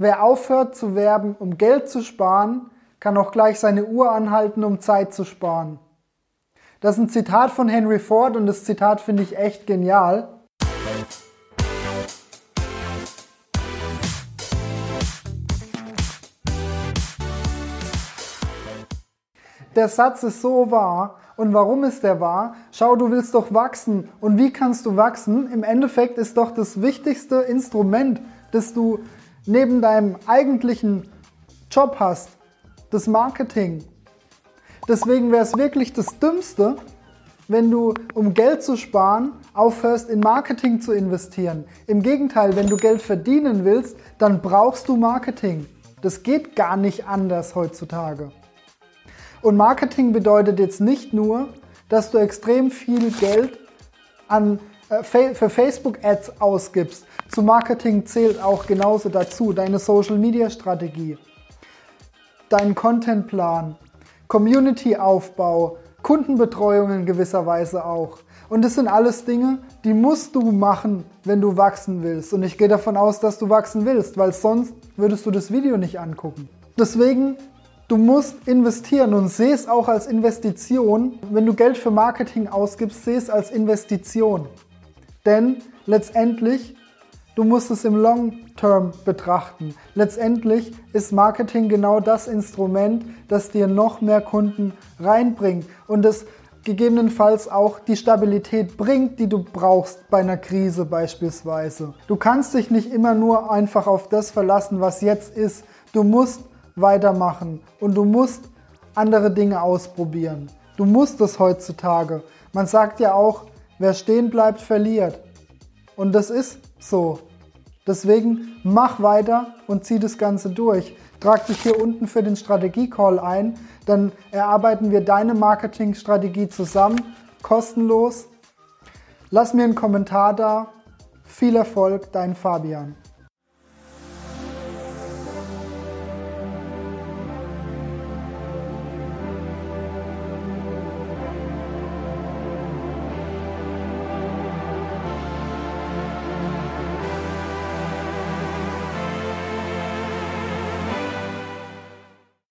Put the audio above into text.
Wer aufhört zu werben, um Geld zu sparen, kann auch gleich seine Uhr anhalten, um Zeit zu sparen. Das ist ein Zitat von Henry Ford und das Zitat finde ich echt genial. Der Satz ist so wahr. Und warum ist der wahr? Schau, du willst doch wachsen. Und wie kannst du wachsen? Im Endeffekt ist doch das wichtigste Instrument, das du neben deinem eigentlichen Job hast, das Marketing. Deswegen wäre es wirklich das Dümmste, wenn du, um Geld zu sparen, aufhörst, in Marketing zu investieren. Im Gegenteil, wenn du Geld verdienen willst, dann brauchst du Marketing. Das geht gar nicht anders heutzutage. Und Marketing bedeutet jetzt nicht nur, dass du extrem viel Geld an, für Facebook-Ads ausgibst. Zu Marketing zählt auch genauso dazu deine Social-Media-Strategie, dein Contentplan, Community-Aufbau, Kundenbetreuung in gewisser Weise auch. Und das sind alles Dinge, die musst du machen, wenn du wachsen willst. Und ich gehe davon aus, dass du wachsen willst, weil sonst würdest du das Video nicht angucken. Deswegen Du musst investieren und seh es auch als Investition. Wenn du Geld für Marketing ausgibst, seh es als Investition. Denn letztendlich, du musst es im Long Term betrachten. Letztendlich ist Marketing genau das Instrument, das dir noch mehr Kunden reinbringt und es gegebenenfalls auch die Stabilität bringt, die du brauchst bei einer Krise beispielsweise. Du kannst dich nicht immer nur einfach auf das verlassen, was jetzt ist. Du musst weitermachen und du musst andere Dinge ausprobieren. Du musst es heutzutage. Man sagt ja auch, wer stehen bleibt, verliert. Und das ist so. Deswegen mach weiter und zieh das Ganze durch. Trag dich hier unten für den Strategie-Call ein, dann erarbeiten wir deine Marketingstrategie zusammen, kostenlos. Lass mir einen Kommentar da. Viel Erfolg, dein Fabian.